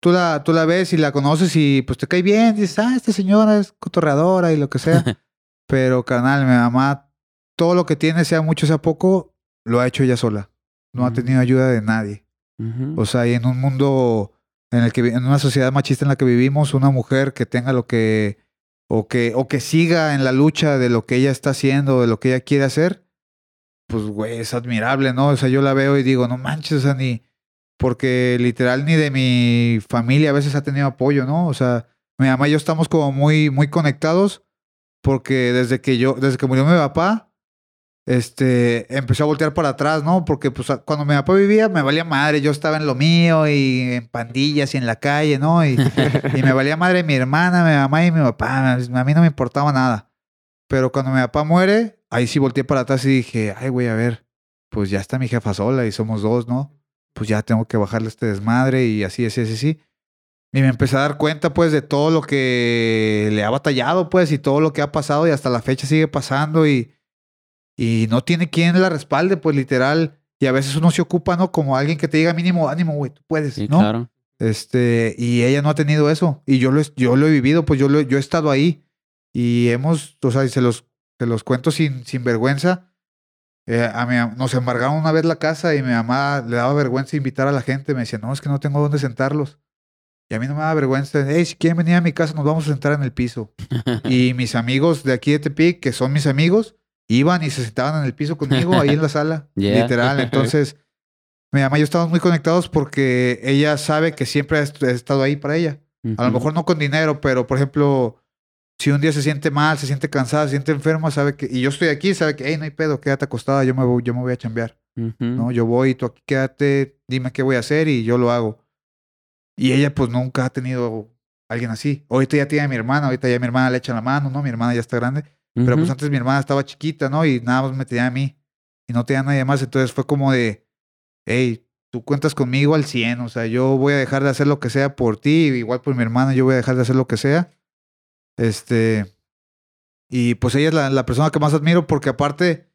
tú la, tú la ves y la conoces y pues te cae bien, dices, ah, esta señora es cotorreadora y lo que sea. Pero carnal, mi mamá, todo lo que tiene, sea mucho, sea poco, lo ha hecho ella sola. No ha Mm. tenido ayuda de nadie. O sea, y en un mundo en el que en una sociedad machista en la que vivimos, una mujer que tenga lo que o que, o que siga en la lucha de lo que ella está haciendo, de lo que ella quiere hacer, pues, güey, es admirable, ¿no? O sea, yo la veo y digo, no manches, o sea, ni, porque literal ni de mi familia a veces ha tenido apoyo, ¿no? O sea, mi mamá y yo estamos como muy, muy conectados, porque desde que yo, desde que murió mi papá, este, empezó a voltear para atrás, ¿no? Porque pues cuando mi papá vivía me valía madre, yo estaba en lo mío y en pandillas y en la calle, ¿no? Y, y me valía madre mi hermana, mi mamá y mi papá, a mí no me importaba nada. Pero cuando mi papá muere, ahí sí volteé para atrás y dije, ay, güey, a ver, pues ya está mi jefa sola y somos dos, ¿no? Pues ya tengo que bajarle este desmadre y así, así, así, así. Y me empecé a dar cuenta, pues, de todo lo que le ha batallado, pues, y todo lo que ha pasado y hasta la fecha sigue pasando y y no tiene quien la respalde, pues literal. Y a veces uno se ocupa, ¿no? Como alguien que te diga mínimo, ánimo, güey, tú puedes, ¿no? claro. Este, y ella no ha tenido eso. Y yo lo, yo lo he vivido, pues yo, lo, yo he estado ahí. Y hemos, o sea, y se los, se los cuento sin, sin vergüenza. Eh, a mi, nos embargaron una vez la casa y mi mamá le daba vergüenza invitar a la gente. Me decía, no, es que no tengo dónde sentarlos. Y a mí no me da vergüenza. Hey, si quieren venir a mi casa, nos vamos a sentar en el piso. y mis amigos de aquí de Tepic, que son mis amigos, iban y se sentaban en el piso conmigo ahí en la sala, literal. Entonces, mi mamá y yo estamos muy conectados porque ella sabe que siempre he estado ahí para ella. A lo mejor no con dinero, pero por ejemplo, si un día se siente mal, se siente cansada, se siente enferma, sabe que, y yo estoy aquí, sabe que, hey, no hay pedo, quédate acostada, yo me voy, yo me voy a chambear. ¿no? Yo voy, tú aquí quédate, dime qué voy a hacer y yo lo hago. Y ella pues nunca ha tenido alguien así. Ahorita ya tiene a mi hermana, ahorita ya mi hermana le echa la mano, ¿no? Mi hermana ya está grande. Pero pues antes mi hermana estaba chiquita, ¿no? Y nada más me tenía a mí. Y no tenía nadie más. Entonces fue como de, hey, tú cuentas conmigo al 100. O sea, yo voy a dejar de hacer lo que sea por ti. Igual por mi hermana, yo voy a dejar de hacer lo que sea. Este. Y pues ella es la, la persona que más admiro porque aparte,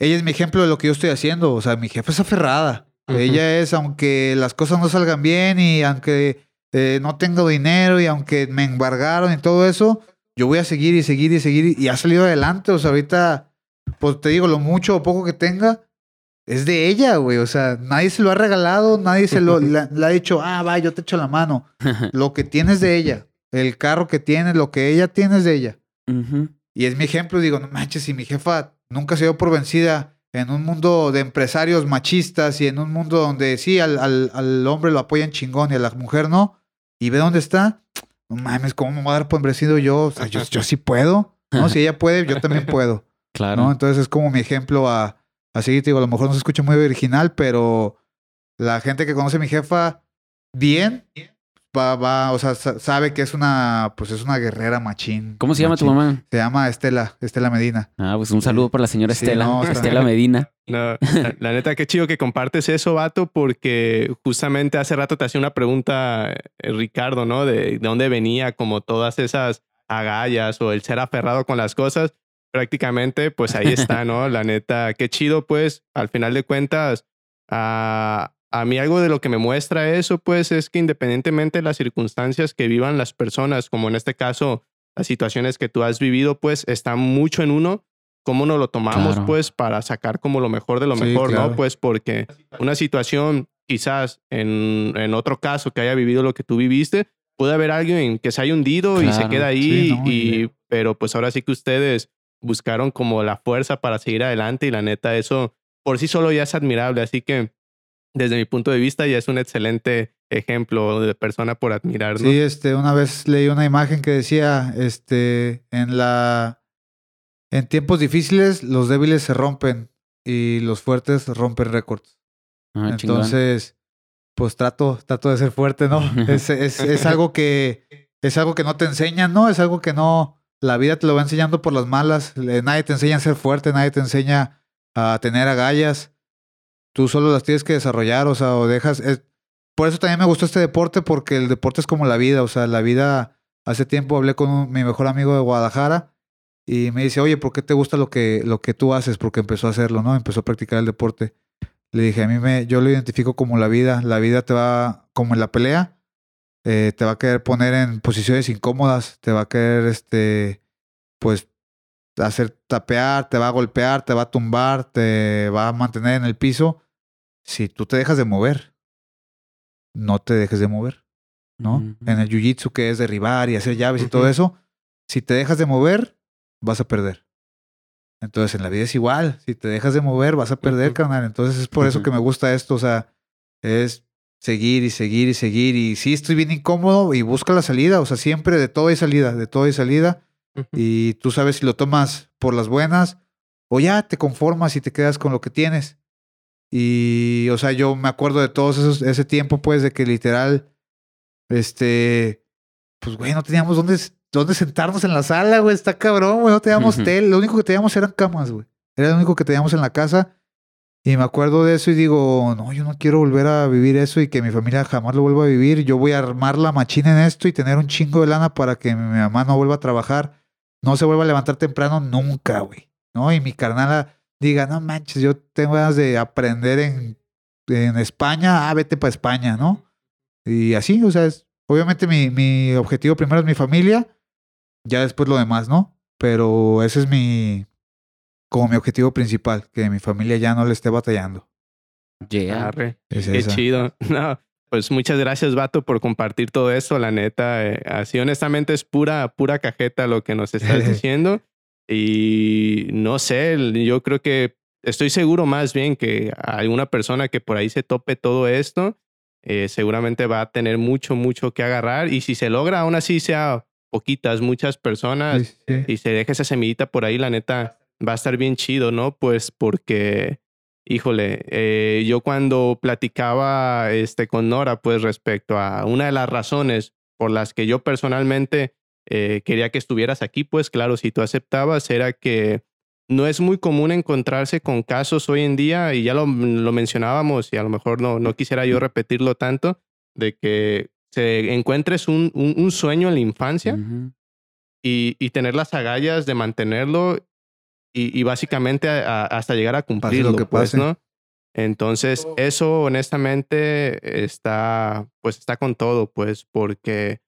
ella es mi ejemplo de lo que yo estoy haciendo. O sea, mi jefa es aferrada. Ella es, aunque las cosas no salgan bien y aunque eh, no tengo dinero y aunque me embargaron y todo eso, yo voy a seguir y seguir y seguir y ha salido adelante. O sea, ahorita, pues te digo, lo mucho o poco que tenga es de ella, güey. O sea, nadie se lo ha regalado, nadie se lo le, ha dicho, ah, va, yo te echo la mano. lo que tienes de ella, el carro que tiene, lo que ella tiene es de ella. Y es mi ejemplo, digo, no manches, si mi jefa nunca se dio por vencida en un mundo de empresarios machistas y en un mundo donde sí, al, al, al hombre lo apoyan chingón y a la mujer no, y ve dónde está, no mames, ¿cómo me voy a dar por hombrecido yo? O sea, yo, yo sí puedo, ¿no? Si ella puede, yo también puedo. Claro. ¿no? Entonces es como mi ejemplo a, a seguir. Digo, a lo mejor no se escucha muy original, pero la gente que conoce a mi jefa bien, va, va, o sea, sabe que es una, pues es una guerrera machín. ¿Cómo se llama tu mamá? Se llama Estela, Estela Medina. Ah, pues un saludo para la señora Estela, Estela Medina. No, la, neta, qué chido que compartes eso, vato, porque justamente hace rato te hacía una pregunta, eh, Ricardo, ¿no? De, de dónde venía como todas esas agallas o el ser aferrado con las cosas. Prácticamente, pues ahí está, ¿no? La neta, qué chido, pues, al final de cuentas, a, a mí algo de lo que me muestra eso, pues, es que independientemente de las circunstancias que vivan las personas, como en este caso, las situaciones que tú has vivido, pues, está mucho en uno cómo nos lo tomamos, pues, para sacar como lo mejor de lo mejor, ¿no? Pues, porque una situación, quizás en, en, otro caso que haya vivido lo que tú viviste, puede haber alguien que se haya hundido y se queda ahí, y, pero pues ahora sí que ustedes buscaron como la fuerza para seguir adelante y la neta, eso por sí solo ya es admirable, así que desde mi punto de vista, ya es un excelente ejemplo de persona por admirar. Sí, este, una vez leí una imagen que decía, este, en la, en tiempos difíciles los débiles se rompen y los fuertes rompen récords. Ah, Entonces, pues trato, trato de ser fuerte, ¿no? es, es, es algo que, es algo que no te enseñan, ¿no? Es algo que no, la vida te lo va enseñando por las malas. Nadie te enseña a ser fuerte, nadie te enseña a tener agallas tú solo las tienes que desarrollar, o sea, o dejas... por eso también me gustó este deporte, porque el deporte es como la vida, o sea, la vida... Hace tiempo hablé con mi mejor amigo de Guadalajara y me dice, oye, ¿por qué te gusta lo que, lo que tú haces? Porque empezó a hacerlo, ¿no? Empezó a practicar el deporte. Le dije, a mí me, yo lo identifico como la vida. La vida te va, como en la pelea, eh, te va a querer poner en posiciones incómodas, te va a querer, este, pues, hacer tapear, te va a golpear, te va a tumbar, te va a mantener en el piso si tú te dejas de mover, no te dejes de mover, ¿no? En el jiu-jitsu que es derribar y hacer llaves y todo eso, si te dejas de mover, vas a perder. Entonces en la vida es igual, si te dejas de mover, vas a perder, Ujú. carnal. Entonces es por eso que me gusta esto, o sea, es seguir y seguir y seguir. Y sí, estoy bien incómodo y busca la salida, o sea, siempre de todo hay salida, de todo hay salida. Y tú sabes si lo tomas por las buenas o ya te conformas y te quedas con lo que tienes. Y, o sea, yo me acuerdo de todo esos, ese tiempo, pues, de que literal, este, pues, güey, no teníamos dónde, dónde sentarnos en la sala, güey, está cabrón, güey, no teníamos tele, lo único que teníamos eran camas, güey. Era lo único que teníamos en la casa. Y me acuerdo de eso y digo, no, yo no quiero volver a vivir eso y que mi familia jamás lo vuelva a vivir. Yo voy a armar la machina en esto y tener un chingo de lana para que mi mamá no vuelva a trabajar, no se vuelva a levantar temprano nunca, güey. ¿No? Y mi carnala diga, no manches, yo tengo ganas de aprender en, en España, ah, vete para España, ¿no? Y así, o sea, es, obviamente mi, mi objetivo primero es mi familia, ya después lo demás, ¿no? Pero ese es mi, como mi objetivo principal, que mi familia ya no le esté batallando. Yeah. Arre. Es Qué esa. chido. No, pues muchas gracias, Vato, por compartir todo esto. La neta, eh, así honestamente es pura, pura cajeta lo que nos estás diciendo. Y no sé, yo creo que estoy seguro más bien que alguna persona que por ahí se tope todo esto, eh, seguramente va a tener mucho, mucho que agarrar. Y si se logra, aún así sea poquitas, muchas personas, Sí, sí. y se deja esa semillita por ahí, la neta, va a estar bien chido, ¿no? Pues porque, híjole, eh, yo cuando platicaba este, con Nora, pues respecto a una de las razones por las que yo personalmente eh, quería que estuvieras aquí, pues claro, si tú aceptabas, era que no es muy común encontrarse con casos hoy en día, y ya lo, lo mencionábamos, y a lo mejor no, no quisiera yo repetirlo tanto, de que se encuentres un, un, un sueño en la infancia y, y tener las agallas de mantenerlo y, y básicamente a- a- hasta llegar a cumplirlo, que pues, pase. ¿no? Entonces, eso honestamente está, pues está con todo, pues, porque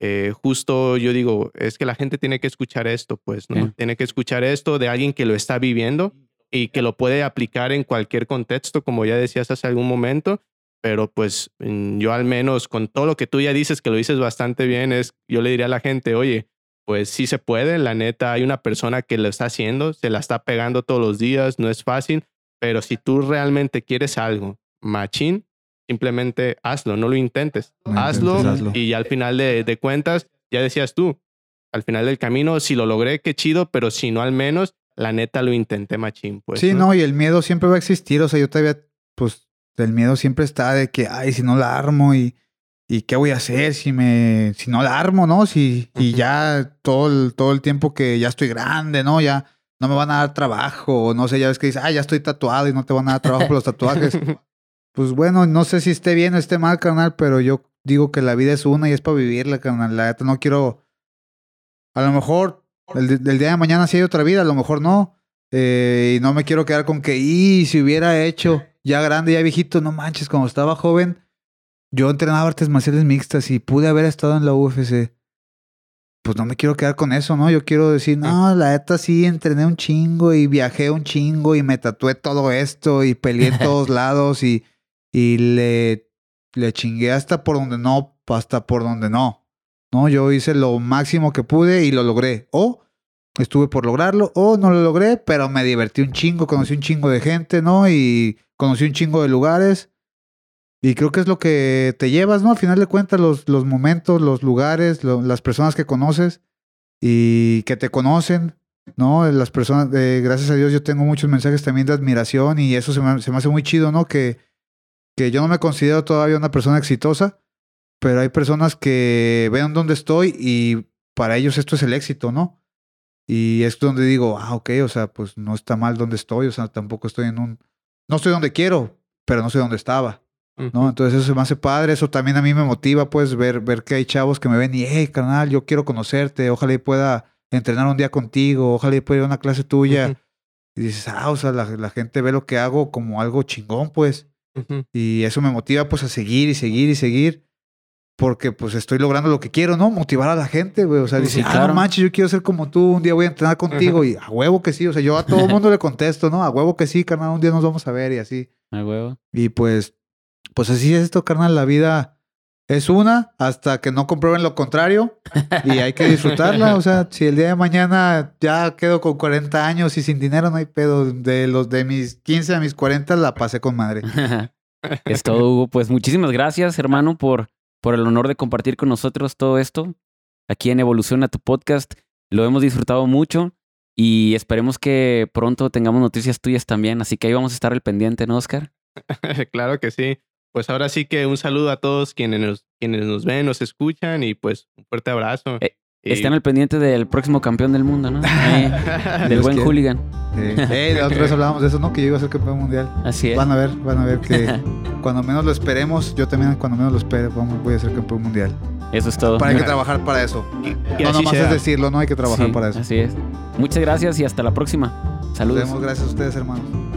eh, justo yo digo, es que la gente tiene que escuchar esto, pues, ¿no? Sí. Tiene que escuchar esto de alguien que lo está viviendo y que lo puede aplicar en cualquier contexto, como ya decías hace algún momento, pero pues mm, yo al menos con todo lo que tú ya dices, que lo dices bastante bien, es, yo le diría a la gente, oye, pues sí se puede, la neta, hay una persona que lo está haciendo, se la está pegando todos los días, no es fácil, pero si tú realmente quieres algo, machín, simplemente hazlo, no lo intentes, No hazlo, intentes, hazlo. y ya al final de, de cuentas, ya decías tú, al final del camino, si lo logré, qué chido, pero si no al menos, la neta lo intenté machín, pues. sí, no, y el miedo siempre va a existir. O sea, yo todavía, pues, el miedo siempre está de que, ay, si no la armo y, y qué voy a hacer si me, si no la armo, ¿no? Si, y ya todo el, todo el tiempo que ya estoy grande, ¿no? Ya no me van a dar trabajo, o no sé, ya ves que dices, ah, ya estoy tatuado y no te van a dar trabajo por los tatuajes. Pues bueno, no sé si esté bien o esté mal, carnal, pero yo digo que la vida es una y es para vivirla, carnal. La neta no quiero. A lo mejor el, el día de mañana sí hay otra vida, a lo mejor no. Eh, y no me quiero quedar con que, y si hubiera hecho ya grande, ya viejito, no manches, cuando estaba joven, yo entrenaba artes marciales mixtas y pude haber estado en la UFC. Pues no me quiero quedar con eso, ¿no? Yo quiero decir, no, la neta sí entrené un chingo y viajé un chingo y me tatué todo esto y peleé en todos lados y, y le, le chingué hasta por donde no, hasta por donde no. No, yo hice lo máximo que pude y lo logré. O estuve por lograrlo, o no lo logré, pero me divertí un chingo, conocí un chingo de gente, ¿no? Y conocí un chingo de lugares. Y creo que es lo que te llevas, ¿no? Al final de cuentas, los, los momentos, los lugares, las personas que conoces y que te conocen, ¿no? Las personas, eh, gracias a Dios, yo tengo muchos mensajes también de admiración y eso se me, se me hace muy chido, ¿no? Que, que yo no me considero todavía una persona exitosa, pero hay personas que ven dónde estoy y para ellos esto es el éxito, ¿no? Y es donde digo, ah, ok, o sea, pues no está mal donde estoy, o sea, tampoco estoy en un... No estoy donde quiero, pero no sé dónde estaba. ¿no? Entonces eso se me hace padre, eso también a mí me motiva, pues, ver, ver que hay chavos que me ven y, hey, carnal, yo quiero conocerte, ojalá y pueda entrenar un día contigo, ojalá y pueda ir a una clase tuya. Y dices, ah, o sea, la, la gente ve lo que hago como algo chingón, pues. Ujú. Y eso me motiva, pues, a seguir y seguir y seguir. Porque, pues, estoy logrando lo que quiero, ¿no? Motivar a la gente, güey. O sea, Sí, dice, ah, claro. no manches, yo quiero ser como tú, un día voy a entrenar contigo. Y a huevo que sí. O sea, yo a todo el mundo le contesto, ¿no? A huevo que sí, carnal, un día nos vamos a ver y así. A huevo. Y pues, pues así es esto, carnal. La vida es una hasta que no comprueben lo contrario y hay que disfrutarla. O sea, si el día de mañana ya quedo con 40 años y sin dinero, no hay pedo. De los de mis 15 a mis 40 la pasé con madre. es todo, Hugo. Pues muchísimas gracias, hermano, por, por el honor de compartir con nosotros todo esto aquí en Evolución a tu podcast. Lo hemos disfrutado mucho y esperemos que pronto tengamos noticias tuyas también. Así que ahí vamos a estar al pendiente, ¿no, Oscar? claro que sí. Pues ahora sí que un saludo a todos quienes nos, quienes nos ven, nos escuchan y pues un fuerte abrazo. Eh, Están al pendiente del próximo campeón del mundo, ¿no? del buen hooligan. Eh, la otra vez hablábamos de eso, ¿no? Que yo iba a ser campeón mundial. Así es. Van a ver, van a ver que cuando menos lo esperemos, yo también cuando menos lo espere, vamos, voy a ser campeón mundial. Eso es todo. Para hay que trabajar para eso. Y, no nomás es decirlo, no hay que trabajar para eso. Así es. Muchas gracias y hasta la próxima. Saludos. Nos vemos, gracias a ustedes, hermanos.